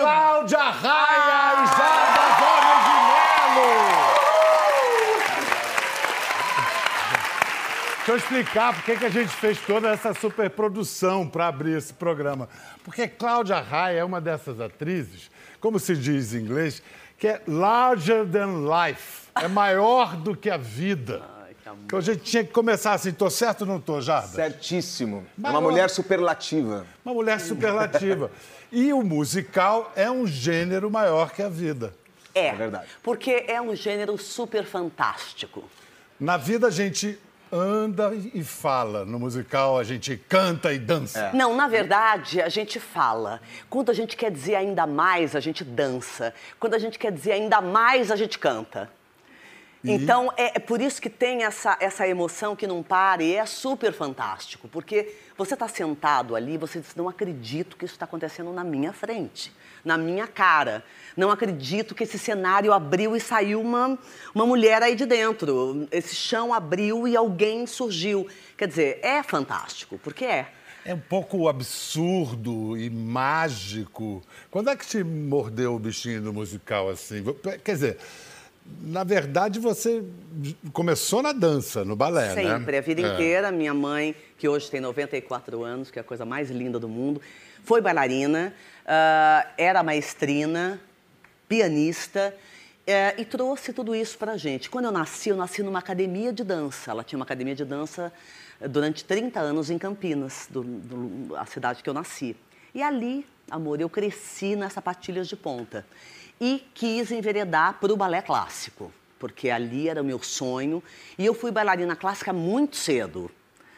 Cláudia Raia e Jada Gomes de Melo! Deixa eu explicar por que a gente fez toda essa superprodução para abrir esse programa. Porque Cláudia Raia é uma dessas atrizes, como se diz em inglês, que é larger than life. É maior do que a vida. Então a gente tinha que começar assim, tô certo ou não tô, Jardas? Certíssimo. É Maior. uma mulher superlativa. Uma mulher superlativa. E o musical é um gênero maior que a vida. É, É verdade. porque é um gênero super fantástico. Na vida a gente anda e fala. No musical a gente canta e dança. Não, na verdade, a gente fala. Quando a gente quer dizer ainda mais, a gente dança. Quando a gente quer dizer ainda mais, a gente canta. Então, é, é por isso que tem essa, essa emoção que não para e é super fantástico. Porque você está sentado ali, você diz, não acredito que isso está acontecendo na minha frente, na minha cara. Não acredito que esse cenário abriu e saiu uma, uma mulher aí de dentro. Esse chão abriu e alguém surgiu. Quer dizer, é fantástico, porque é. É um pouco absurdo e mágico. Quando é que te mordeu o bichinho do musical assim? Quer dizer, na verdade você começou na dança, no balé, né? Sempre, a vida É. inteira. Minha mãe, que hoje tem 94 anos, que é a coisa mais linda do mundo, foi bailarina, ah, era maestrina, pianista. eh, e trouxe tudo isso pra gente. Quando eu nasci, eu nasci numa academia de dança. Ela tinha uma academia de dança eh, durante 30 anos em Campinas, do, do- a cidade que eu nasci. E ali, amor, eu cresci nas sapatilhas de ponta. E quis enveredar para o balé clássico, porque ali era o meu sonho. E eu fui bailarina clássica muito cedo,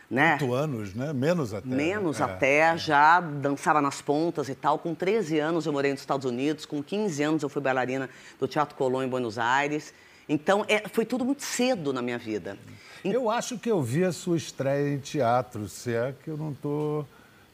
né? Oito anos, né? Menos até. Menos É. até, já dançava nas pontas e tal. Com 13 anos eu morei nos Estados Unidos, com 15 anos eu fui bailarina do Teatro Colón em Buenos Aires. Então, é, foi tudo muito cedo na minha vida. Eu acho que eu vi a sua estreia em teatro, se é que eu não estou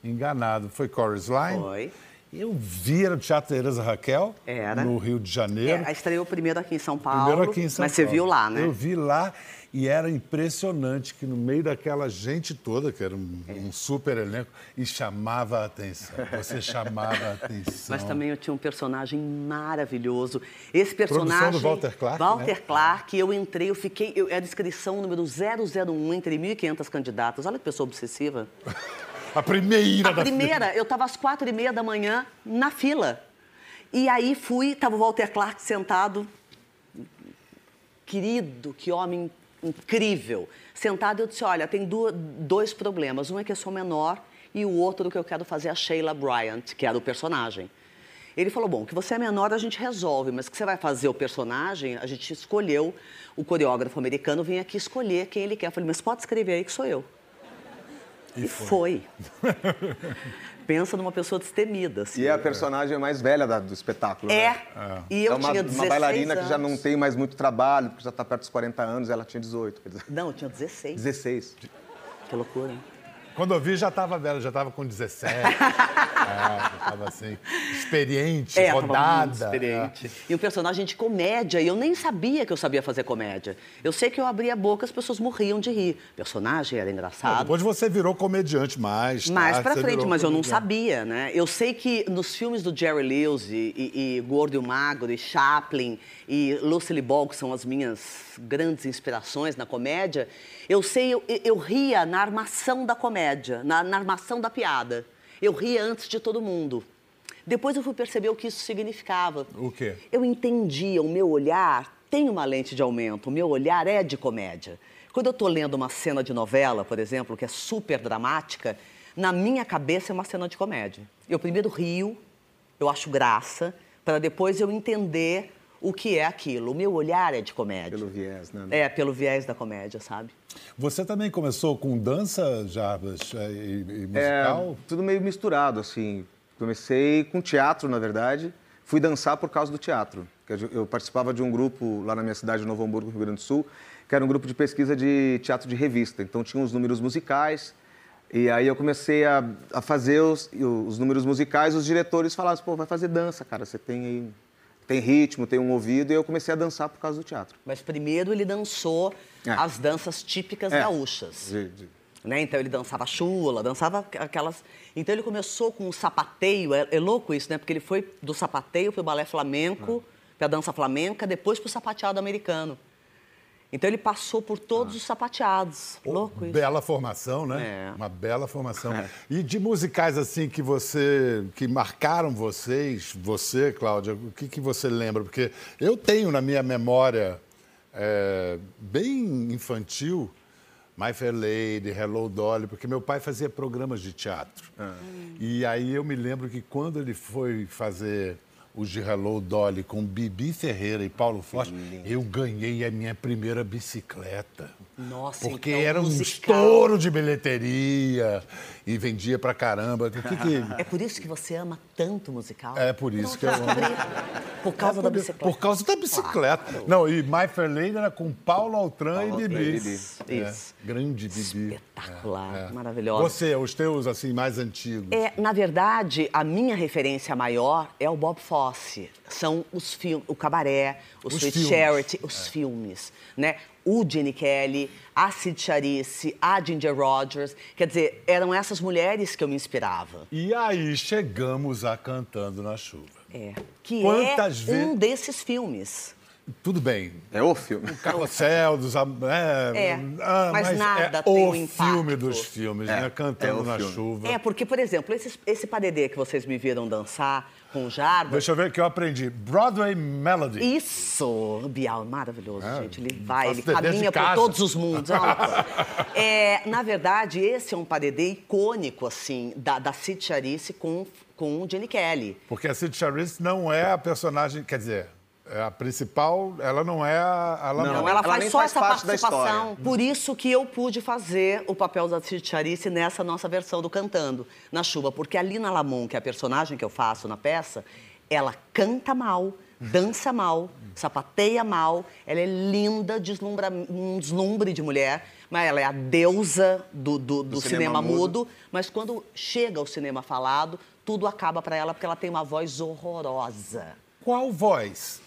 enganado. Foi Chorus Line? Foi. Eu vi, era o Teatro Tereza Raquel, Era. no Rio de Janeiro. É, estreou primeiro aqui em São Paulo. Primeiro aqui em São Mas você Paulo. viu lá, né? Eu vi lá e era impressionante que no meio daquela gente toda, que era um, É. um super elenco, e chamava a atenção. Você chamava a atenção. Mas também eu tinha um personagem maravilhoso. Esse personagem. Produção do Walter Clark, Walter né? Clark, eu entrei, eu fiquei. Eu, é a descrição número 001 entre 1.500 candidatas. Olha que pessoa obsessiva. A primeira A da primeira, eu estava às quatro e meia da manhã na fila. E aí fui, estava o Walter Clark sentado. Querido, que homem incrível. Sentado, eu disse: Olha, tem du- dois problemas. Um é que eu sou menor e o outro que eu quero fazer é a Sheila Bryant, que era o personagem. Ele falou: Bom, que você é menor a gente resolve, mas que você vai fazer o personagem, a gente escolheu. O coreógrafo americano vem aqui escolher quem ele quer. Eu falei: Mas pode escrever aí que sou eu. E foi. Pensa numa pessoa destemida. Assim. E é a personagem mais velha da- do espetáculo. É. né? E eu é uma, tinha uma 16 bailarina anos. que já não tem mais muito trabalho, porque já está perto dos 40 anos, ela tinha 18. Quer dizer, Não, eu tinha 16. 16. Que loucura, hein? Quando eu vi, já estava velho, já estava com 17. é, já estava assim, experiente, É, rodada. experiente. E um personagem de comédia, e eu nem sabia que eu sabia fazer comédia. Eu sei que eu abria a boca, as pessoas morriam de rir. O personagem era É. engraçado. Depois você virou comediante mais. Mais tarde, pra você frente, mas eu não comediante. sabia, né? Eu sei que nos filmes do Jerry Lewis e, e, e Gordo e o Magro, e Chaplin e Lucille Ball, que são as minhas grandes inspirações na comédia, eu sei, eu, eu ria na armação da comédia, na, na armação da piada. Eu ria antes de todo mundo. Depois eu fui perceber o que isso significava. O quê? Eu entendia, o meu olhar tem uma lente de aumento, o meu olhar é de comédia. Quando eu estou lendo uma cena de novela, por exemplo, que é super dramática, na minha cabeça é uma cena de comédia. Eu primeiro rio, eu acho graça, para depois eu entender o que é aquilo. O meu olhar é de comédia. Pelo viés, né? É, pelo viés da comédia, sabe? Você também começou com dança, Jarbas, é, e, e É, musical? tudo meio misturado, assim. Comecei com teatro, na verdade. Fui dançar por causa do teatro. Que Eu eu participava de um grupo lá na minha cidade, Novo Hamburgo, Rio Grande do Sul, que era um grupo de pesquisa de teatro de revista. Então tinha os números musicais. E aí eu comecei a, a fazer os, os números musicais. Os diretores falavam, pô, vai fazer dança, cara. Você tem aí, tem ritmo, tem um ouvido. E eu comecei a dançar por causa do teatro. Mas primeiro ele dançou É. as danças típicas É. gaúchas. De- de- Né? Então ele dançava chula, dançava aquelas. Então ele começou com o sapateio, é, é louco isso, né? Porque ele foi do sapateio para o balé flamenco, ah. para a dança flamenca, depois para o sapateado americano. Então ele passou por todos ah. os sapateados. Oh, Louco isso. Bela formação, né? É. Uma bela formação. É. E de musicais assim que você que marcaram vocês, você, Cláudia, o que, que você lembra? Porque eu tenho na minha memória é, bem infantil My Fair Lady, Hello Dolly, porque meu pai fazia programas de teatro. Ah. E aí eu me lembro que quando ele foi fazer o de Hello Dolly com Bibi Ferreira e Paulo Forte, eu ganhei a minha primeira bicicleta. Nossa, Porque então, era um musical. estouro de bilheteria e vendia pra caramba. Que, que... É por isso que você ama tanto musical? É por isso que eu amo. Por causa é por, da bicicleta? Por causa da bicicleta. Claro. Não, e My Fair Lady era com Paulo Altran Paulo e Bibi. Isso. É, grande Bibi. Espetacular, é, é. maravilhosa. Você, os teus, assim, mais antigos? É, na verdade, a minha referência maior é o Bob Fosse. São os filmes, o Cabaré, o os Sweet filmes. Charity, os é. filmes, né? o Jenny Kelly, a Sid Charisse, a Ginger Rogers. Quer dizer, eram essas mulheres que eu me inspirava. E aí chegamos a Cantando na Chuva. É. Que Quantas é vezes... um desses filmes. Tudo bem. É o filme. O Carrossel dos... É, é ah, mas, mas, nada é tem o um filme dos filmes, é, né? Cantando é na filme. chuva. É, porque, por exemplo, esse, esse padedê que vocês me viram dançar com Jarba... Deixa eu ver o que eu aprendi. Broadway Melody. Isso! Bial, maravilhoso, é, gente. Ele vai, ele caminha por todos os mundos. é, na verdade, esse é um padedê icônico, assim, da, da Cid Charisse com, com o Jenny Kelly. Porque a Cid Charisse não é a personagem... Quer dizer a principal, ela não é a. Ela não, não ela, ela faz só faz essa participação. Por isso que eu pude fazer o papel da Charice nessa nossa versão do Cantando na Chuva. Porque a Lina Lamon, que é a personagem que eu faço na peça, ela canta mal, dança mal, sapateia mal, ela é linda, deslumbra, um deslumbre de mulher, mas ela é a deusa do, do, do, do cinema, cinema mudo. mudo. Mas quando chega ao cinema falado, tudo acaba para ela porque ela tem uma voz horrorosa. Qual voz?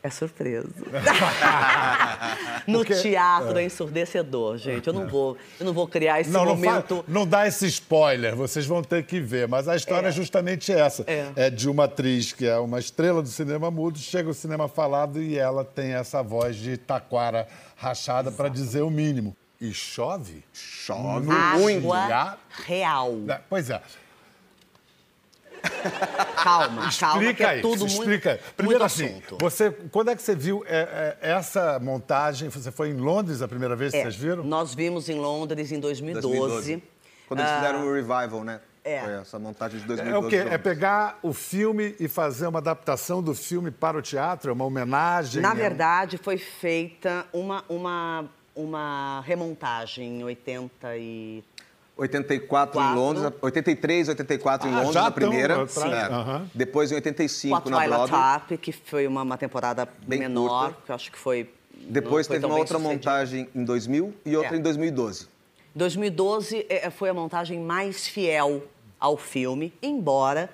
É surpresa. no Porque, teatro é. é ensurdecedor, gente. Eu não vou, eu não vou criar esse não, momento. Não, não, dá esse spoiler, vocês vão ter que ver. Mas a história é, é justamente essa. É. é. de uma atriz que é uma estrela do cinema mudo, chega ao cinema falado e ela tem essa voz de taquara rachada para dizer o mínimo. E chove? Chove muito. Água real. É, pois é. Calma, calma, que é tudo isso, muito, explica. Primeiro muito assim, você, quando é que você viu é, é, essa montagem? Você foi em Londres a primeira vez que é, vocês viram? Nós vimos em Londres em 2012. 2012. Quando eles fizeram o revival, né? É. Foi essa montagem de 2012. É o quê? É pegar o filme e fazer uma adaptação do filme para o teatro? É uma homenagem? Na verdade, foi feita uma, uma, uma remontagem em 80 e 84 Quatro. em Londres, 83, 84 ah, em Londres, a primeira. É. Uhum. Depois em 85 Com a na Broadway. Tap, que foi uma, uma temporada Bem menor, curta. que eu acho que foi. Depois foi teve uma outra montagem em 2000 e outra é. em 2012. 2012 é, foi a montagem mais fiel ao filme, embora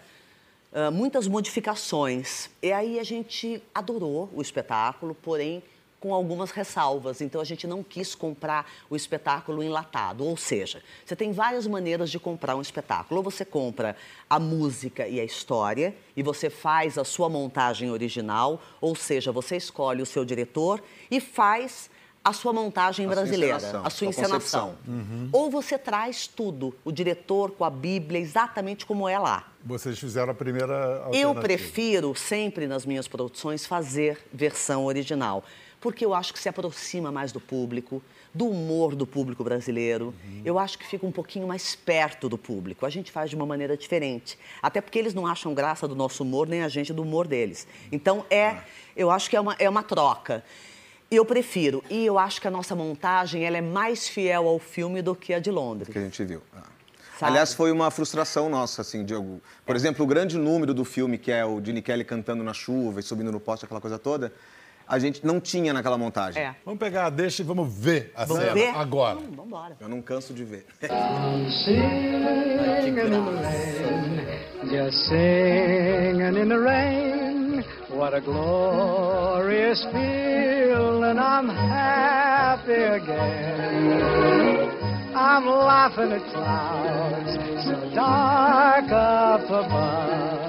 uh, muitas modificações. E aí a gente adorou o espetáculo, porém com algumas ressalvas. Então a gente não quis comprar o espetáculo enlatado. Ou seja, você tem várias maneiras de comprar um espetáculo. Ou você compra a música e a história e você faz a sua montagem original, ou seja, você escolhe o seu diretor e faz a sua montagem a brasileira, a sua encenação. Uhum. Ou você traz tudo, o diretor com a Bíblia, exatamente como é lá. Vocês fizeram a primeira Eu prefiro sempre nas minhas produções fazer versão original porque eu acho que se aproxima mais do público, do humor do público brasileiro. Uhum. Eu acho que fica um pouquinho mais perto do público. A gente faz de uma maneira diferente. Até porque eles não acham graça do nosso humor, nem a gente do humor deles. Então, é, ah. eu acho que é uma, é uma troca. Eu prefiro. E eu acho que a nossa montagem ela é mais fiel ao filme do que a de Londres. Que a gente viu. Ah. Aliás, foi uma frustração nossa, assim, Diogo. Por é. exemplo, o grande número do filme, que é o Gene Kelly cantando na chuva e subindo no poste, aquela coisa toda, a gente não tinha naquela montagem. É. Vamos pegar, deixa e vamos ver a vamos cena ver? agora. Hum, vamos embora. Eu não canso de ver. Just singing in the rain, what a glorious feeling, I'm happy again. I'm laughing at clouds so dark up above.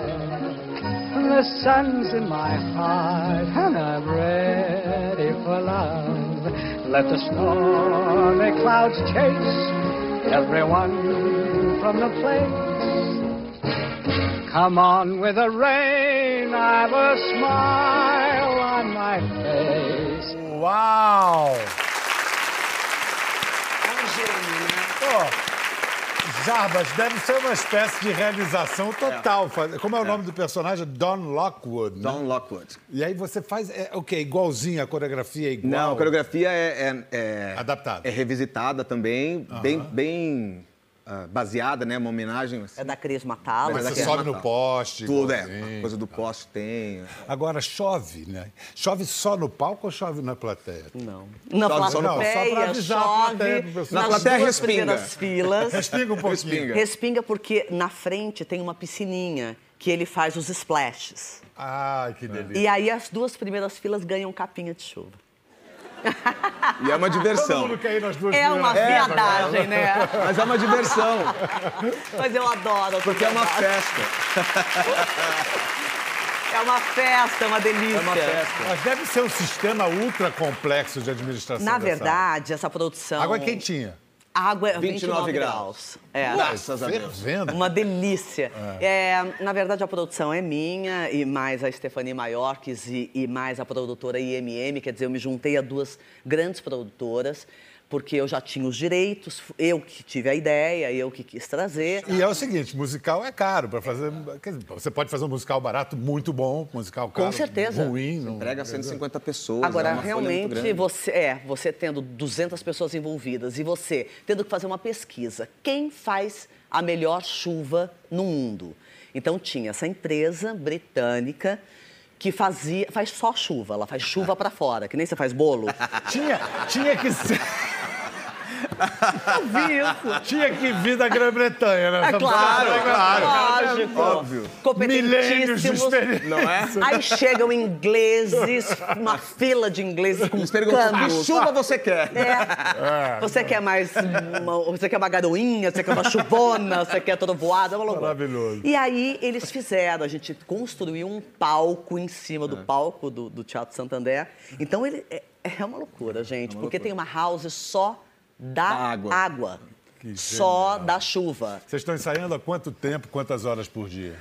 The sun's in my heart and I'm ready for love. Let the stormy clouds chase everyone from the place. Come on with the rain, I've a smile on my face. Uau! Pô, Jarbas, deve ser uma espécie de realização total. Faz- Como é o nome do personagem? Don Lockwood. né? Don Lockwood. E aí você faz é, o quê? Igualzinho, a coreografia é igual? Não, a coreografia é, é, é- Adaptada. É revisitada também, bem, bem ah, baseada, né? Uma homenagem. assim. É da Cris Matala. Mas Mas você é sobe no poste. Tudo, é. A coisa do poste tem. Agora, chove, né? Chove só no palco ou chove na plateia? Não. Na só no- não, só pra plateia avisar a plateia chove pro pessoal. nas Na plateia respinga. filas. Respinga um pouquinho. Respinga. Respinga porque na frente tem uma piscininha que ele faz os splashes. Ai, que delícia. E aí as duas primeiras filas ganham capinha de chuva. E é uma Todo diversão. mundo quer ir nas duas É uma viadagem, né? Mas é uma diversão, Mas eu adoro. porque é uma festa. É uma festa, é uma delícia. É uma festa. Mas deve ser um sistema ultra complexo de administração. Na dessa verdade, essa produção... Água quentinha. Água é 29 29 graus. É. Graças a Deus. Uma delícia. É, na verdade, a produção é minha, e mais a Stephanie Maiorques e, e mais a produtora IMM. Quer dizer, eu me juntei a duas grandes produtoras, porque eu já tinha os direitos, eu que tive a ideia, eu que quis trazer. E é o seguinte, musical é caro para fazer. dizer, você pode fazer um musical barato, muito bom, musical caro, certeza. ruim. Não, Entrega 150 pessoas. é Agora, muito realmente, você é você tendo 200 pessoas envolvidas e você tendo que fazer uma pesquisa, quem faz a melhor chuva no mundo? Então tinha essa empresa britânica que fazia faz só chuva, ela faz chuva para fora, que nem você faz bolo. Tinha, tinha que ser. Eu vi isso. Tinha que vir da Grã-Bretanha, né? É Essa claro, música, lógico. Óbvio. Milênios de Competentíssimos. experiência. Não é? Aí chegam ingleses, uma fila de ingleses com Eles perguntam, que chuva você quer? É. Você quer mais uma, você quer uma garoinha, você quer uma chuvona, você quer trovoada, é uma loucura. Maravilhoso. E aí eles fizeram, a gente construiu um palco em cima do palco do, do Teatro Santander. Então ele é, é uma loucura, gente, porque tem uma house só da, Da água. água. Só da chuva. Vocês estão ensaiando há quanto tempo, quantas horas por dia?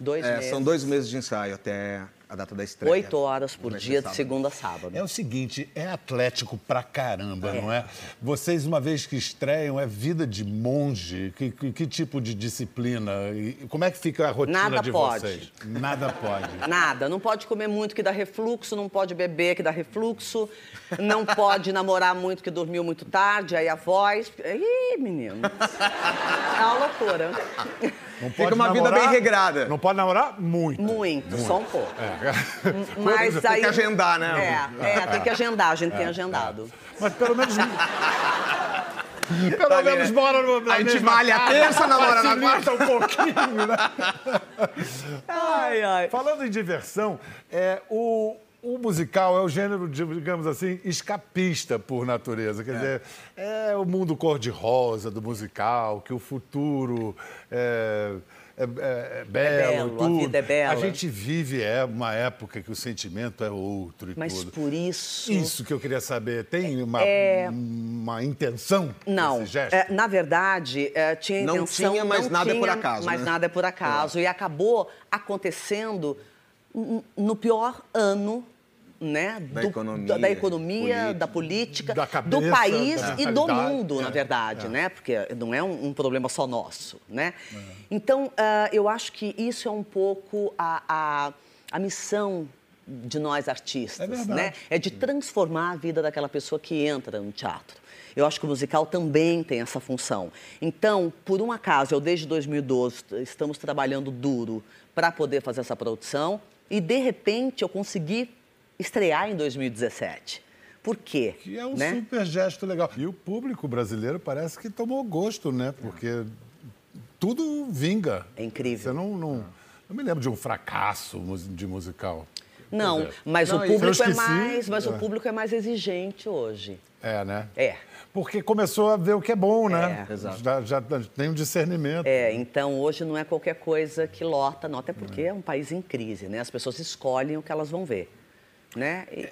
Dois É, meses. são dois meses de ensaio até a data da estreia. Oito horas por dia, de segunda a sábado. É o seguinte, é atlético pra caramba, não é? Vocês, uma vez que estreiam, é vida de monge? Que, que- que tipo de disciplina? E como é que fica a rotina Nada de pode. vocês? Nada pode. Nada, não pode comer muito que dá refluxo, não pode beber que dá refluxo, não pode namorar muito que dormiu muito tarde, aí a voz. Ih, menino. É uma loucura. Não Fica pode uma vida namorar- bem regrada. Não pode namorar muito. Muito, só um pouco. É. Mas Tem aí. que agendar, né? É, é, tem que agendar, a gente tem agendado. Mas pelo menos. Pelo Tá menos né? mora no, A gente malha casa, terça, namora na facilita um pouquinho, né? Ai, ai. Falando em diversão, é, o, o musical é o gênero, digamos assim, escapista por natureza. Quer dizer, é o mundo cor-de-rosa do musical, que o futuro é, é- é- é belo, belo, e a tudo. vida é bela. A gente vive é, uma época que o sentimento é outro e Mas tudo. por isso. Isso que eu queria saber. Tem uma, uma intenção Não, nesse gesto? é, na verdade, é, tinha Não intenção... tinha, mas nada é por tinha, acaso, Mas né? nada é por acaso. E acabou acontecendo no pior ano né, Da do- economia, da, da economia, política. da política, Da cabeça, do país da e do mundo, na É, verdade, é. né? Porque não é um, um problema só nosso, né? Então, ah, eu acho que isso é um pouco a, a, a missão de nós artistas, É né? É de transformar a vida daquela pessoa que entra no teatro. Eu acho que o musical também tem essa função. Então, por um acaso, eu desde 2012 t- estamos trabalhando duro para poder fazer essa produção e de repente eu consegui estrear em 2017. Por quê? Que é um né? super gesto legal. E o público brasileiro parece que tomou gosto, né? Porque tudo vinga. É incrível. Você não, não, não me lembro de um fracasso de musical. Não, dizer, mas Não, o público é mais, mas É. o público é mais exigente hoje. É, né? É. Porque começou a ver o que é bom, né? É. Exato. Já, já tem um discernimento. É, então hoje não é qualquer coisa que lota, não, até porque é um país em crise, né? As pessoas escolhem o que elas vão ver, né? E-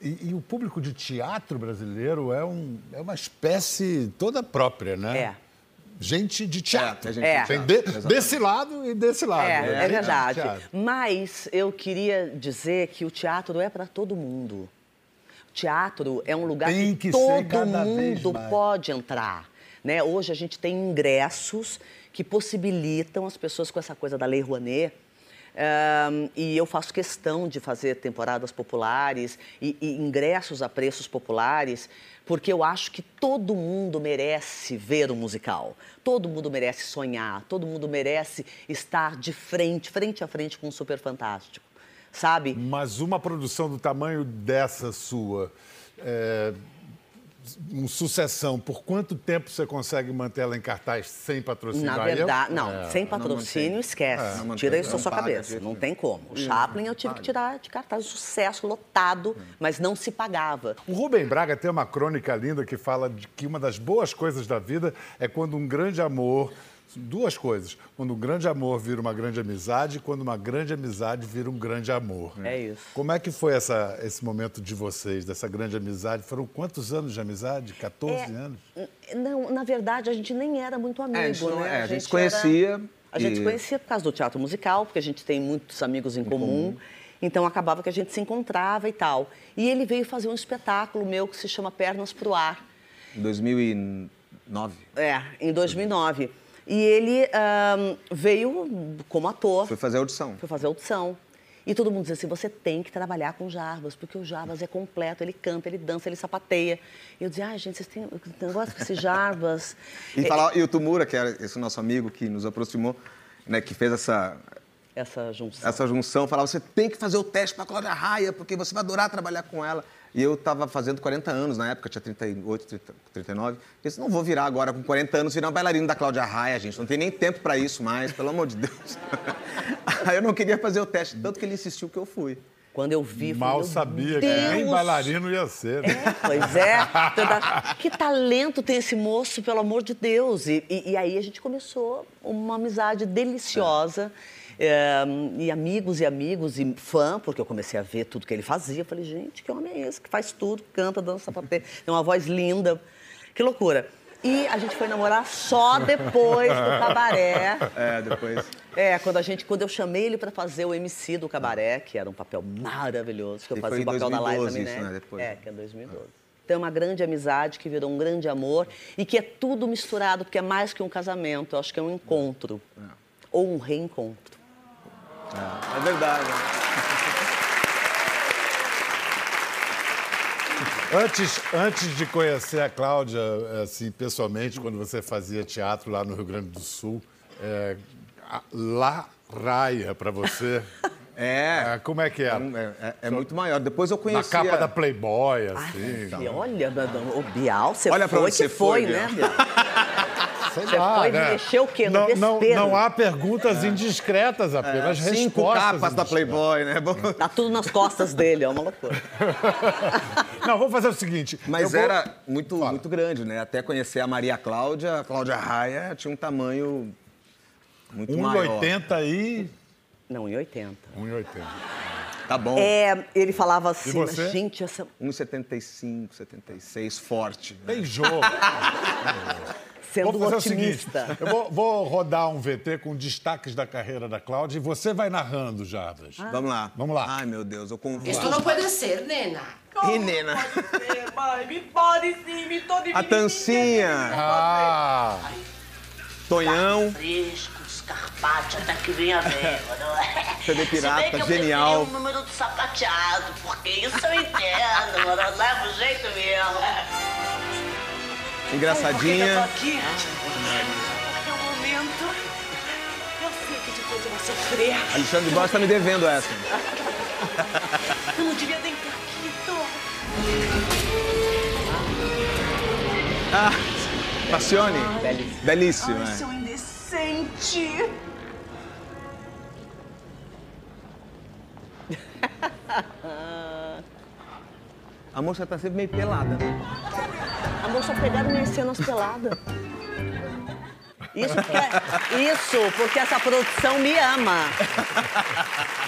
E, e o público de teatro brasileiro é, um, é uma espécie toda própria, né? É. Gente de teatro. É, é gente de Tem teatro, de- desse lado e desse lado. É, né? é de verdade. Mas eu queria dizer que o teatro é para todo mundo. O teatro é um lugar Tem que, que todo mundo pode entrar. Né? Hoje a gente tem ingressos que possibilitam as pessoas com essa coisa da Lei Rouanet. Ahn, e eu faço questão de fazer temporadas populares e, e ingressos a preços populares, porque eu acho que todo mundo merece ver um musical. Todo mundo merece sonhar, todo mundo merece estar de frente, frente a frente com um super fantástico. Sabe? Mas uma produção do tamanho dessa sua, é, um sucessão, por quanto tempo você consegue manter ela em cartaz sem patrocínio? Na eu- verdade, não, É. sem patrocínio, mantém. esquece. É, não Tira isso da não sua cabeça. Não tem como. O Chaplin eu tive que tirar de cartaz, sucesso, lotado, mas não se pagava. O Rubem Braga tem uma crônica linda que fala de que uma das boas coisas da vida é quando um grande amor. Duas coisas. Quando um grande amor vira uma grande amizade e quando uma grande amizade vira um grande amor. É isso. Como é que foi essa, esse momento de vocês, dessa grande amizade? Foram quantos anos de amizade? 14 É, anos? Não, na verdade, a gente nem era muito amigo, a gente não- né? é, a gente se conhecia era- A gente se e- conhecia por causa do teatro musical, porque a gente tem muitos amigos em, comum. Então acabava que a gente se encontrava e tal. E ele veio fazer um espetáculo meu que se chama Pernas pro Ar. Em 2009. É, em 2009. E ele ahn, veio como ator. Fui fazer a audição. Fui fazer audição. E todo mundo dizia assim, você tem que trabalhar com Jarbas, porque o Jarbas é completo, ele canta, ele dança, ele sapateia. E eu dizia, ai, gente, vocês têm um negócio com esse Jarbas. E, falar, e o Tumura, que era esse nosso amigo que nos aproximou, né, que fez essa, Essa junção. essa junção, falava: você tem que fazer o teste para a Cláudia Raia, porque você vai adorar trabalhar com ela. E eu estava fazendo 40 anos na época, tinha 38, 30, 39. Eu disse: não vou virar agora com 40 anos, virar um bailarino da Cláudia Raia, gente. Não tem nem tempo para isso mais, pelo amor de Deus. Aí eu não queria fazer o teste, tanto que ele insistiu que eu fui. Quando eu vi, falei, Mal "Meu sabia que Deus!" nem bailarino ia ser. né? É, pois é. Toda- Que talento tem esse moço, pelo amor de Deus. E, e- e aí a gente começou uma amizade deliciosa. é, e amigos e amigos e fã, porque eu comecei a ver tudo que ele fazia. Eu falei, gente, que homem é esse que faz tudo, canta, dança, sapateia, tem uma voz linda. Que loucura. E a gente foi namorar só depois do cabaré. É, depois. É, quando, a gente, quando eu chamei ele para fazer o MC do Cabaré, que era um papel maravilhoso, que eu E fazia o papel da Liza 2012 isso, Minnelli. né, depois. É, que é 2012. Então é uma grande amizade que virou um grande amor e que é tudo misturado, porque é mais que um casamento, eu acho que é um encontro. Ou um reencontro. É verdade. Antes, antes de conhecer a Cláudia, assim, pessoalmente, quando você fazia teatro lá no Rio Grande do Sul, é, lá raia para você. É. É, como é que era? É, é- é muito maior. Depois eu Na conheci. capa da Playboy, assim. E olha, o Bial, você Olha pra foi onde que você foi, foi, né, Bial? Sei Você lá, foi né? mexer o quê? No Não, não, não há perguntas indiscretas, apenas É, Cinco respostas capas da. Playboy, né? Bom, Tá tudo nas costas dele, é uma loucura. Não, vamos fazer o seguinte. Mas eu vou- era muito, muito grande, né? Até conhecer a Maria Cláudia, a Cláudia Raia tinha um tamanho muito maior. 1,80 e... Não, em 80. 1,80. Tá bom. É, ele falava assim, você? gente, essa 1,75, 76, forte. Tem jogo. sendo Vamos fazer o seguinte, otimista. eu vou, vou rodar um VT com destaques da carreira da Cláudia e você vai narrando, Jarbas. Ah. Vamos lá. Vamos lá. Ai, meu Deus, eu confundo. Esto no puede ser, nena. Ih, nena. Pai, me pode sim, me tô A Tancinha, Ah, Tonhão. Frescos, Carpaccio, até que vem a verba, não é? CD pirata, Se bem que eu genial. preferi o número do sapateado, porque isso eu entendo, mano, eu levo jeito mesmo. Por que que eu Engraçadinha. tô aqui? Porque é o momento. Eu sei que depois eu vou sofrer. Alexandre Borges tá me devendo essa. Eu não devia nem estar aqui, tô. Ah, Passione. Belíssimo. Belíssimo, Ai, né? seu indecente. A moça tá sempre meio pelada, né? Amor, só pegaram minhas cenas peladas. Isso porque, isso porque essa produção me ama.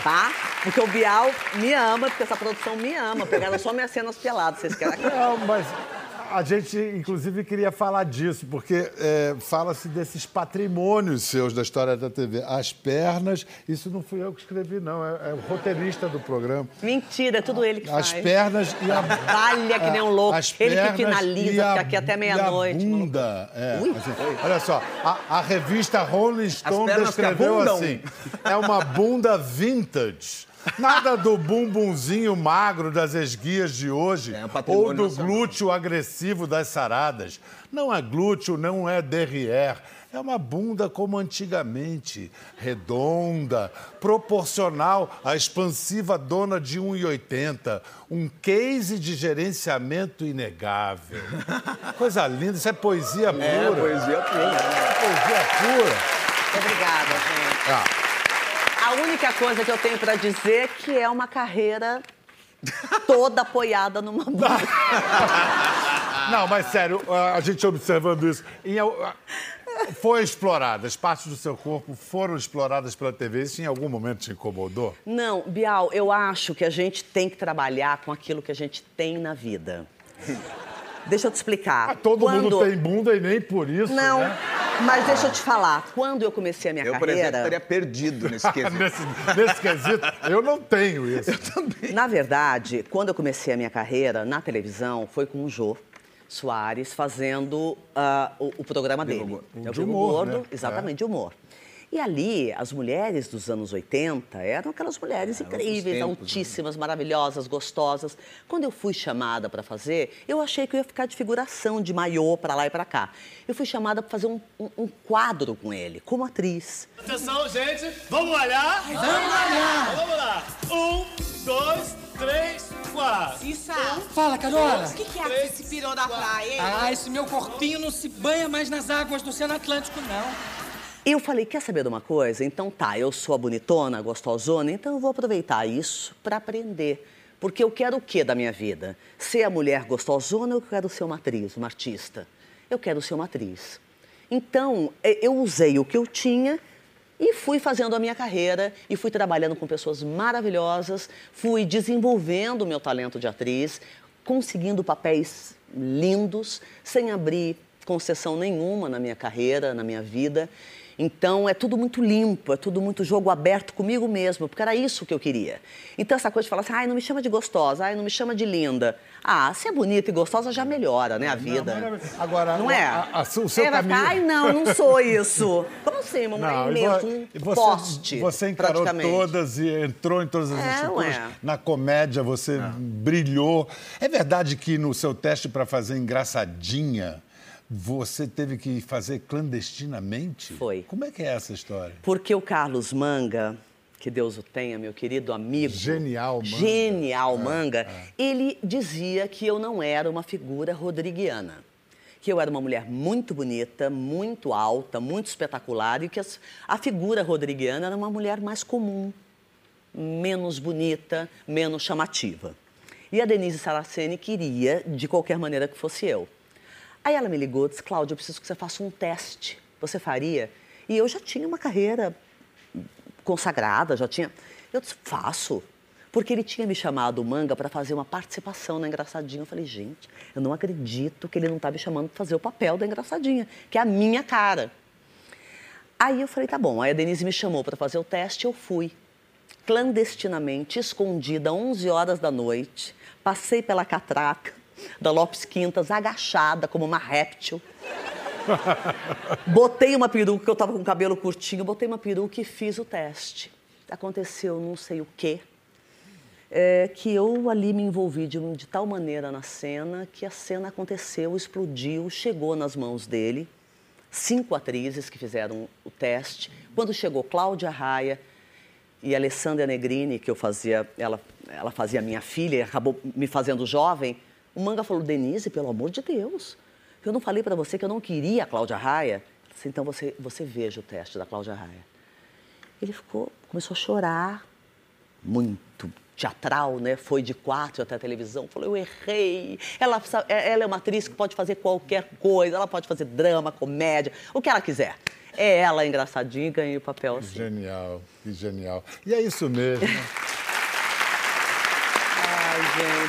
Tá? Porque o Bial me ama, porque essa produção me ama. Pegaram só minhas cenas peladas. Vocês querem Não, mas a gente, inclusive, queria falar disso, porque é, fala-se desses patrimônios seus da história da TV. As pernas, isso não fui eu que escrevi, não, é, é o roteirista do programa. Mentira, é tudo ele que As faz. pernas e a. Trabalha que nem um louco. As Ele que finaliza, fica aqui até meia-noite. Bunda. É, assim, olha só, a, a revista Rolling Stone descreveu assim: é uma bunda vintage. Nada do bumbumzinho magro das esguias de hoje É ou do nacional. glúteo agressivo das saradas. Não é glúteo, não é derrière. É uma bunda como antigamente, redonda, proporcional à expansiva dona de 1,80. Um case de gerenciamento inegável. Coisa linda, isso é poesia pura. É, poesia pura. É poesia pura. Obrigada, gente. Ah, A única coisa que eu tenho pra dizer é que é uma carreira toda apoiada numa bunda. Não, mas sério, a gente observando isso, foi explorada, as partes do seu corpo foram exploradas pela TV, isso em algum momento te incomodou? Não, Bial, eu acho que a gente tem que trabalhar com aquilo que a gente tem na vida. Deixa eu te explicar. Ah, todo Quando- mundo tem bunda e nem por isso, Não, né? Mas deixa eu te falar. Quando eu comecei a minha Eu, por carreira... exemplo, estaria perdido nesse quesito. nesse, nesse quesito, eu não tenho isso. Na verdade, quando eu comecei a minha carreira na televisão, foi com o Jô Soares fazendo ah, o, o programa dele. Gordo. É o De humor, Gordo, né? exatamente, de humor. E ali, as mulheres dos anos 80 eram aquelas mulheres incríveis, tempos, né? altíssimas, maravilhosas, gostosas. Quando eu fui chamada para fazer, eu achei que eu ia ficar de figuração, de maiô, para lá e para cá. Eu fui chamada para fazer um, um- um quadro com ele, como atriz. Atenção, gente. Vamos olhar? Vamos olhar. Vamos lá. Um, dois, três, quatro. Cissa, Fala, Carola. o que, que é que se pirou da praia, hein? Ah, esse meu corpinho não se banha mais nas águas do Oceano Atlântico, não. Eu falei, quer saber de uma coisa? Então tá, eu sou a bonitona, a gostosona, então eu vou aproveitar isso para aprender. Porque eu quero o quê da minha vida? Ser a mulher gostosona ou eu quero ser uma atriz, uma artista? Eu quero ser uma atriz. Então, eh, eu usei o que eu tinha e fui fazendo a minha carreira e fui trabalhando com pessoas maravilhosas, fui desenvolvendo o meu talento de atriz, conseguindo papéis lindos, sem abrir concessão nenhuma na minha carreira, na minha vida. Então é tudo muito limpo, é tudo muito jogo aberto comigo mesmo, porque era isso que eu queria. Então essa coisa de falar assim, ai, não me chama de gostosa, ai, não me chama de linda. Ah, se é bonita e gostosa já melhora, né, a vida. Agora, Não é? a- a- o seu é, vai ficar, caminho- ai, não, não sou isso. Como assim, Não, e imensa, vo- um você, poste, você encarou todas e entrou em todas as É, estruturas. ué. Na comédia você brilhou. É verdade que no seu teste para fazer engraçadinha, você teve que fazer clandestinamente? Foi. Como é que é essa história? Porque o Carlos Manga, que Deus o tenha, meu querido amigo. Genial Manga. Genial Manga. Ele dizia que eu não era uma figura rodriguiana. Que eu era uma mulher muito bonita, muito alta, muito espetacular e que a figura rodriguiana era uma mulher mais comum, menos bonita, menos chamativa. E a Denise Saraceni queria, de qualquer maneira que fosse eu. Aí ela me ligou disse, Cláudia, eu preciso que você faça um teste. Você faria? E eu já tinha uma carreira consagrada, já tinha. Eu disse, faço. Porque ele tinha me chamado o Manga para fazer uma participação na Engraçadinha. Eu falei, gente, eu não acredito que ele não está me chamando para fazer o papel da Engraçadinha, que é a minha cara. Aí eu falei, tá bom. Aí a Denise me chamou para fazer o teste, eu fui. Clandestinamente, escondida, 11 horas da noite. Passei pela catraca da Lopes Quintas, agachada como uma réptil. Botei uma peruca, que eu tava com o cabelo curtinho, botei uma peruca e fiz o teste. Aconteceu não sei o quê, é, que eu ali me envolvi de, de tal maneira na cena que a cena aconteceu, explodiu, chegou nas mãos dele. Cinco atrizes que fizeram o teste. Quando chegou Cláudia Raia e Alessandra Negrini, que eu fazia, ela, ela fazia minha filha acabou me fazendo jovem, o Manga falou, Denise, pelo amor de Deus, eu não falei para você que eu não queria a Cláudia Raia? Eu disse, então você, você veja o teste da Cláudia Raia. Ele ficou, começou a chorar muito, teatral, né? Foi de quatro até a televisão. Falou, eu errei. Ela, é- ela é uma atriz que pode fazer qualquer coisa. Ela pode fazer drama, comédia, o que ela quiser. É ela engraçadinha ganhei o papel assim. Genial, que genial. E é isso mesmo. Ai, gente.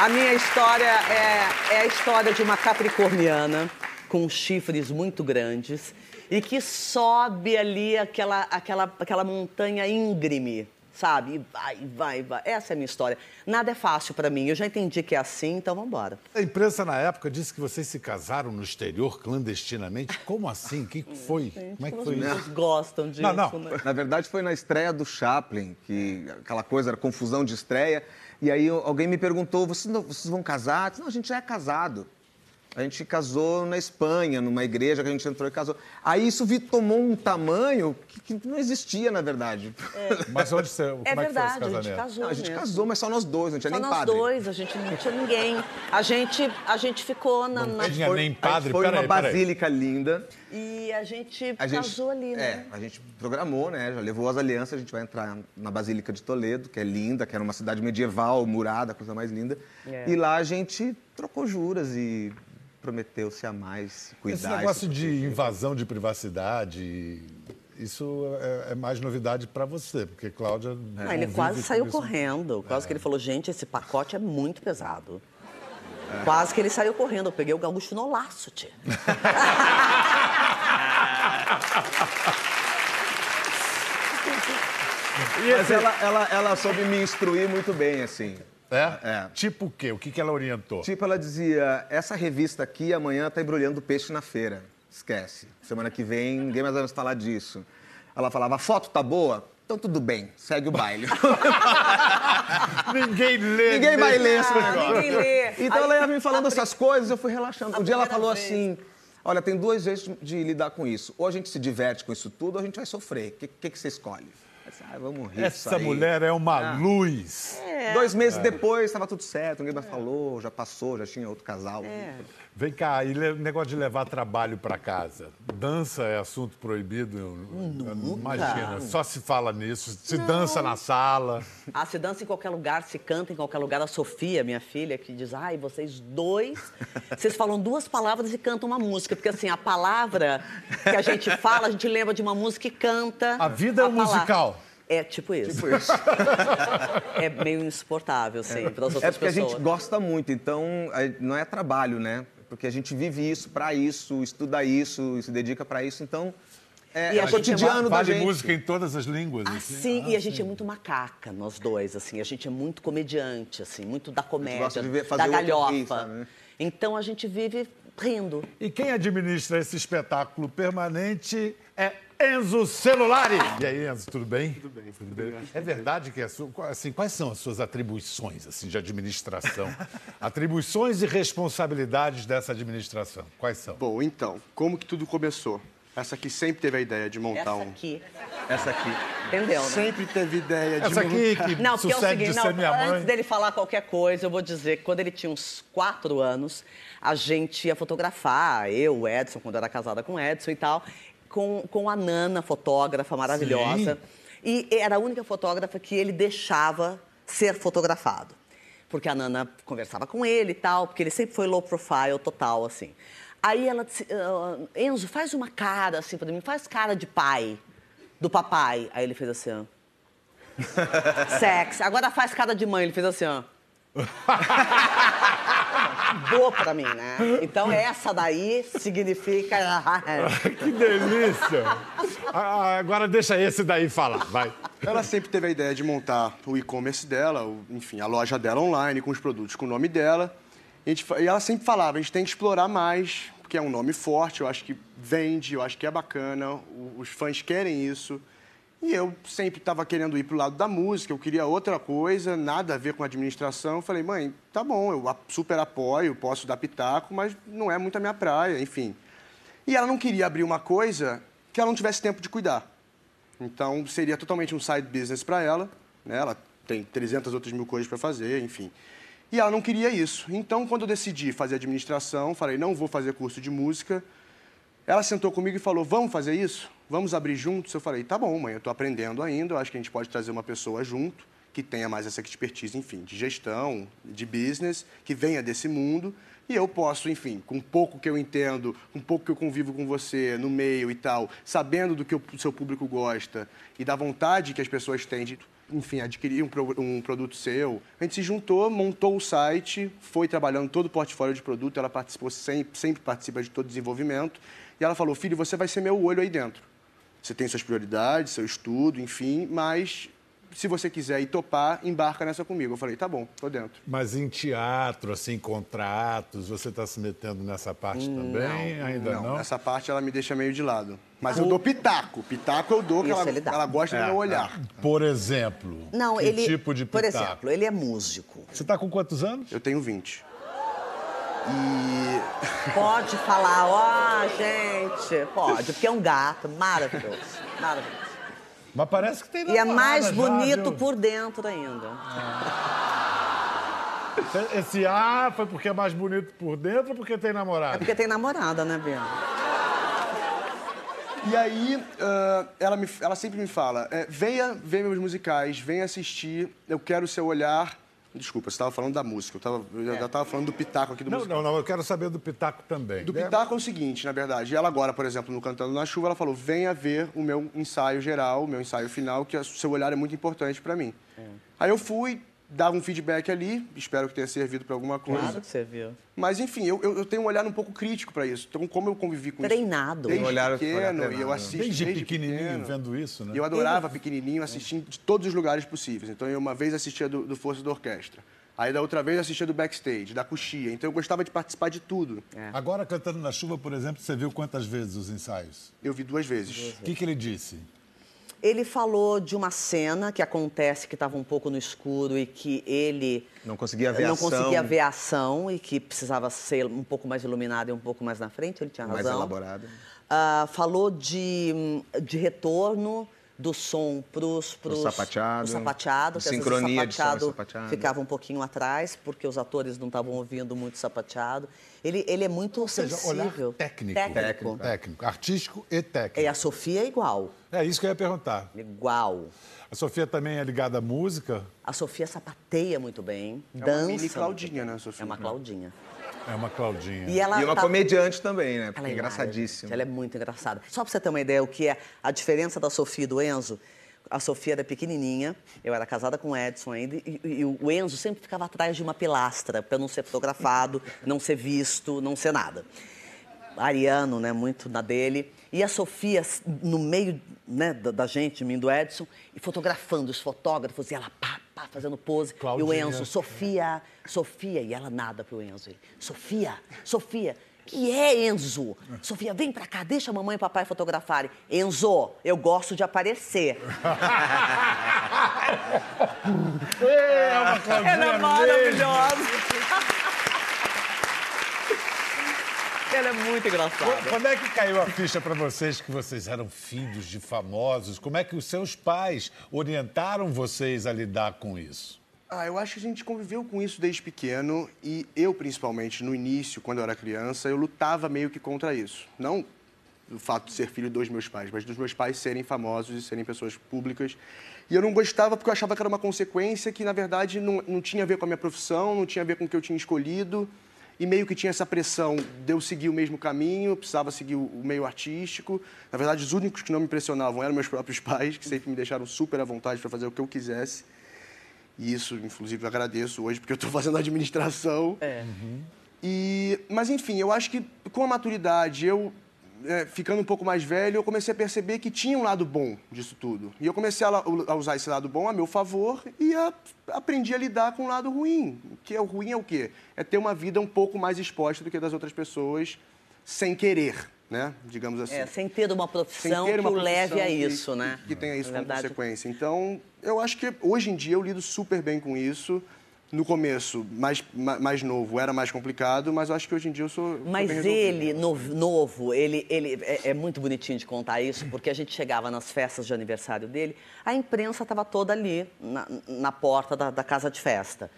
A minha história é, é a história de uma capricorniana com chifres muito grandes e que sobe ali aquela, aquela, aquela montanha íngreme, sabe? E vai, vai, vai. Essa é a minha história. Nada é fácil pra mim. Eu já entendi que é assim, então vamos embora. A imprensa na época disse que vocês se casaram no exterior clandestinamente. Como assim? O que que foi? Como é que foi isso? gostam disso, Não, não. né? Na verdade, foi na estreia do Chaplin, que aquela coisa era confusão de estreia. E aí alguém me perguntou: vocês, não- vocês vão casar? Eu disse, não, a gente já é casado. A gente casou na Espanha, numa igreja que a gente entrou e casou. Aí isso tomou um tamanho que, que não existia, na verdade. Mas onde você. Como É é, que foi esse verdade, a gente casou Não, a gente mesmo. casou, mas só nós dois, não tinha Só nem nós padre. dois, a gente não tinha ninguém. A gente, a gente ficou na, na- tinha Foi- nem a gente padre. Foi Peraí, numa peraí. basílica linda. e a gente A gente, casou ali, né? É, a gente programou, né? Já levou as alianças, a gente vai entrar na Basílica de Toledo, que é linda, que era uma cidade medieval, murada, coisa mais linda. É. E lá a gente trocou juras e prometeu se amar e se cuidar. Esse negócio de invasão de privacidade, isso é, é mais novidade para você, porque Cláudia. Ah, ele convive quase saiu isso. correndo. Quase que ele falou, gente, esse pacote é muito pesado. É. Quase que ele saiu correndo. Eu peguei o gaúcho no laço, tia. Mas ela, ela, ela soube me instruir muito bem, assim. É? É. Tipo o quê? O que, que ela orientou? Tipo, ela dizia: essa revista aqui amanhã tá embrulhando peixe na feira. Esquece. Semana que vem ninguém mais vai nos falar disso. Ela falava: a foto tá boa? Então tudo bem, segue o baile. Ninguém lê. Ninguém vai ler esse Ah, negócio. ninguém lê. Então Aí, ela ia me falando a essas coisas, eu fui relaxando. Um dia ela falou vez. assim: olha, tem duas vezes de lidar com isso. Ou a gente se diverte com isso tudo, ou a gente vai sofrer. O que, que, que você escolhe? Ah, vamos rir Essa aí." mulher é uma Ah. luz. Dois meses depois, estava tudo certo, ninguém mais falou, já passou, já tinha outro casal. É. Vem cá, e negócio de levar trabalho para casa. Dança é assunto proibido? Imagina, só se fala nisso. Se dança na sala. Ah, se dança em qualquer lugar, se canta em qualquer lugar. A Sofia, minha filha, que diz, ai, vocês dois, vocês falam duas palavras e cantam uma música. Porque assim, a palavra que a gente fala, a gente lembra de uma música e canta. A vida é um palavra. musical. É tipo isso. Tipo isso. É meio insuportável, sim, para as É outras porque a pessoas. gente gosta muito, então é, não é trabalho, né? Porque a gente vive isso para isso, estuda isso, e se dedica para isso, então é, E é a o gente é cotidiano da Vale gente. música em todas as línguas. assim? Assim, e a gente é muito macaca, nós dois, assim. A gente é muito comediante, assim, muito da comédia, gosta de ver- fazer da galhofa. né? Então a gente vive rindo. E quem administra esse espetáculo permanente é Enzo Celulari. E aí, Enzo, tudo bem? Tudo bem. Tudo bem. É verdade que a sua, assim, quais são as suas atribuições assim, de administração? atribuições e responsabilidades dessa administração. Quais são? Bom, então, como que tudo começou? Essa aqui sempre teve a ideia de montar Essa um. aqui, Essa aqui. entendeu, né? Sempre teve ideia de Essa aqui montar. que Não, porque é o seguinte, de não, ser minha mãe. antes dele falar qualquer coisa, eu vou dizer que quando ele tinha uns quatro anos, a gente ia fotografar, eu, o Edson, quando eu era casada com o Edson e tal, com, com a Nana, fotógrafa maravilhosa. E era a única fotógrafa que ele deixava ser fotografado. Porque a Nana conversava com ele e tal, porque ele sempre foi low profile total, assim. Aí ela disse, "Ah, Enzo, faz uma cara assim pra mim, faz cara de pai, do papai. Aí ele fez assim, ó. Sexy. Agora faz cara de mãe. Ele fez assim, ó. Boa pra mim, né? Então essa daí significa. Que delícia! Ah, agora deixa esse daí falar, vai. Ela sempre teve a ideia de montar o e-commerce dela, enfim, a loja dela online, com os produtos com o nome dela. E, gente e ela sempre falava, a gente tem que explorar mais, porque é um nome forte, eu acho que vende, eu acho que é bacana, os fãs querem isso. E eu sempre estava querendo ir pro lado da música, eu queria outra coisa, nada a ver com administração. Eu falei, mãe, tá bom, eu super apoio, posso dar pitaco, mas não é muito a minha praia, enfim. E ela não queria abrir uma coisa que ela não tivesse tempo de cuidar. Então, seria totalmente um side business para ela. Né? Ela tem 300 outras mil coisas para fazer, enfim. E ela não queria isso. Então, quando eu decidi fazer administração, falei, não vou fazer curso de música. Ela sentou comigo e falou, vamos fazer isso? Vamos abrir juntos? Eu falei, tá bom, mãe, eu estou aprendendo ainda, eu acho que a gente pode trazer uma pessoa junto, que tenha mais essa expertise, enfim, de gestão, de business, que venha desse mundo. E eu posso, enfim, com pouco que eu entendo, com pouco que eu convivo com você no meio e tal, sabendo do que o seu público gosta e da vontade que as pessoas têm de, enfim, adquirir um, um produto seu, a gente se juntou, montou o site, foi trabalhando todo o portfólio de produto, ela participou sempre, sempre participa de todo o desenvolvimento. E ela falou, filho, você vai ser meu olho aí dentro. Você tem suas prioridades, seu estudo, enfim, mas se você quiser ir topar, embarca nessa comigo. Eu falei, tá bom, tô dentro. Mas em teatro, assim, contratos, você está se metendo nessa parte também? Ainda não? Essa parte ela me deixa meio de lado. Mas eu dou pitaco. Pitaco eu dou, que ela, dá. ela gosta É, do meu olhar. Por exemplo, Não, que ele. tipo de Por pitaco? exemplo, ele é músico. Você está com quantos anos? Eu tenho 20. E Pode falar, ó, gente. Pode, porque é um gato maravilhoso. Maravilhoso. Mas parece que tem E é namorada mais já, bonito viu? por dentro ainda. Esse A foi porque é mais bonito por dentro ou porque tem namorado? É porque tem namorada, né, Bia? E aí, ah, ela, me- ela sempre me fala: é, venha ver meus musicais, venha assistir, eu quero o seu olhar. Desculpa, você estava falando da música, eu, tava, eu já estava falando do pitaco aqui do Não, musical. não, não, eu quero saber do Pitaco também. Do É, Pitaco é o seguinte, na verdade. Ela agora, por exemplo, no Cantando na Chuva, ela falou: venha ver o meu ensaio geral, o meu ensaio final, que o seu olhar é muito importante para mim. Aí eu fui, dava um feedback ali, espero que tenha servido para alguma coisa. Claro que você viu. Mas, enfim, eu, eu, tenho um olhar um pouco crítico para isso. Então, como eu convivi com Treinado. isso desde Um olhar- pequeno, olhar e eu assisto Desde, desde pequenininho pequeno. vendo isso, né? E eu adorava pequenininho assistir de todos os lugares possíveis. Então, eu uma vez assistia do, do Força da Orquestra. Aí, da outra vez, assistia do backstage, da coxia. Então, eu gostava de participar de tudo. Agora, Cantando na Chuva, por exemplo, você viu quantas vezes os ensaios? Eu vi duas vezes. O que, que ele disse? Ele falou de uma cena que acontece que estava um pouco no escuro e que ele Não conseguia ver a não ação. conseguia ver a ação e que precisava ser um pouco mais iluminado e um pouco mais na frente. Ele tinha Mais razão. elaborado. Ah, falou de, de retorno do som pros, pros sapateado, pro sapateado, vezes o sincronia de som sapateado sapateado. ficava um pouquinho atrás porque os atores não estavam ouvindo muito sapateado. Ele, ele é muito Ou seja, olhar sensível. técnico. técnico. Técnico, artístico e E técnico. a Sofia é igual, É isso que eu ia perguntar. igual. A Sofia também é ligada à música? A Sofia sapateia muito bem, É dança. uma mini Claudinha, né, Sofia? É uma Claudinha. É uma Claudinha. E ela E uma tá- comediante também, né? Porque Ela é é engraçadíssima. Ela é muito engraçada. Só pra você ter uma ideia o que é a diferença da Sofia e do Enzo. A Sofia era pequenininha, eu era casada com o Edson ainda, e, e o Enzo sempre ficava atrás de uma pilastra para não ser fotografado, não ser visto, não ser nada. Ariano, né, muito na dele. E a Sofia, no meio né, da, da gente, mim do Edson, e fotografando os fotógrafos, e ela pá, pá, fazendo pose. E o Claudinha. Enzo, Sofia, Sofia, e ela nada pro Enzo. Ele, Sofia, Sofia, que é Enzo? Sofia, vem pra cá, deixa a mamãe e papai fotografarem. Enzo, eu gosto de aparecer. É uma Claudinha Ela é maravilhosa. Ela é muito engraçada. Quando é que caiu a ficha para vocês que vocês eram filhos de famosos? Como é que os seus pais orientaram vocês a lidar com isso? Ah, eu acho que a gente conviveu com isso desde pequeno e eu, principalmente, no início, quando eu era criança, eu lutava meio que contra isso. Não do fato de ser filho dos meus pais, mas dos meus pais serem famosos e serem pessoas públicas. E eu não gostava porque eu achava que era uma consequência que, na verdade, não, não tinha a ver com a minha profissão, não tinha a ver com o que eu tinha escolhido. E meio que tinha essa pressão de eu seguir o mesmo caminho, precisava seguir o meio artístico. Na verdade, os únicos que não me impressionavam eram meus próprios pais, que sempre me deixaram super à vontade para fazer o que eu quisesse. E isso, inclusive, eu agradeço hoje, porque eu estou fazendo administração. É. E, mas, enfim, eu acho que com a maturidade, eu é, ficando um pouco mais velho, eu comecei a perceber que tinha um lado bom disso tudo. E eu comecei a, a usar esse lado bom a meu favor e a- aprendi a lidar com o lado ruim. O que é o ruim é o quê? É ter uma vida um pouco mais exposta do que a das outras pessoas, sem querer, né? Digamos assim É, sem ter uma profissão ter que uma o leve a que- isso, que, né? Que tenha isso Na como verdade, consequência. Então, eu acho que hoje em dia eu lido super bem com isso. No começo, mais, ma- mais novo, era mais complicado, mas acho que hoje em dia eu sou. sou Mas resolvido. ele, no- novo, ele, ele é, é muito bonitinho de contar isso, porque a gente chegava nas festas de aniversário dele, a imprensa estava toda ali, na, na porta da, da casa de festa.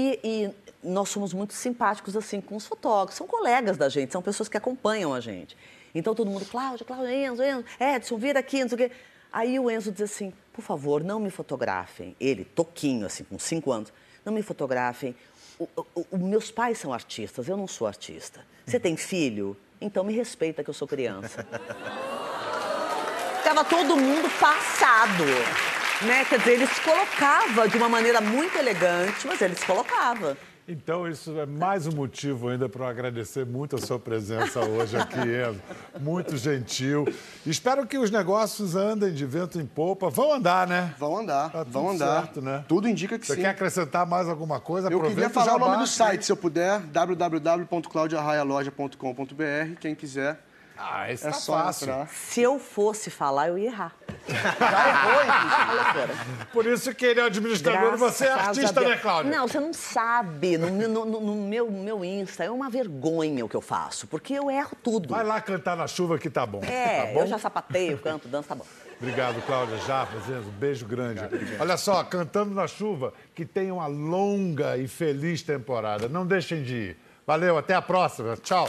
E, e nós somos muito simpáticos assim com os fotógrafos, são colegas da gente, são pessoas que acompanham a gente. Então todo mundo, Cláudia, Cláudia, Enzo, Enzo, Edson, vira aqui, não sei o quê. Aí o Enzo diz assim: por favor, não me fotografem. Ele, toquinho, assim, com cinco anos, não me fotografem. O- o- o- meus pais são artistas, eu não sou artista. Você tem filho? Então me respeita que eu sou criança. Ficava todo mundo passado. Né? Quer dizer, ele se colocava de uma maneira muito elegante, mas ele se colocava. Então, isso é mais um motivo ainda para eu agradecer muito a sua presença hoje aqui, Enzo. Muito gentil. Espero que os negócios andem de vento em popa. Vão andar, né? Vão andar, Tá tudo vão andar. certo, né? Tudo indica que Você sim. quer acrescentar mais alguma coisa? Eu Aproveita queria falar o nome do site, se eu puder, www.claudiarraialoja.com.br. Quem quiser, Ah, esse é tá só fácil. entrar. Se eu fosse falar, eu ia errar. Já errou, cara. Por isso que ele é administrador e você é Graças artista, né, Cláudia? Não, você não sabe. No, no- no- meu, meu Insta é uma vergonha o que eu faço, porque eu erro tudo. Vai lá cantar na chuva que tá bom. É, tá bom? eu já sapateio, canto, danço, tá bom. Obrigado, Cláudia Jafas. Enzo, beijo grande. Olha só, Cantando na Chuva, que tenha uma longa e feliz temporada. Não deixem de ir. Valeu, até a próxima. Tchau.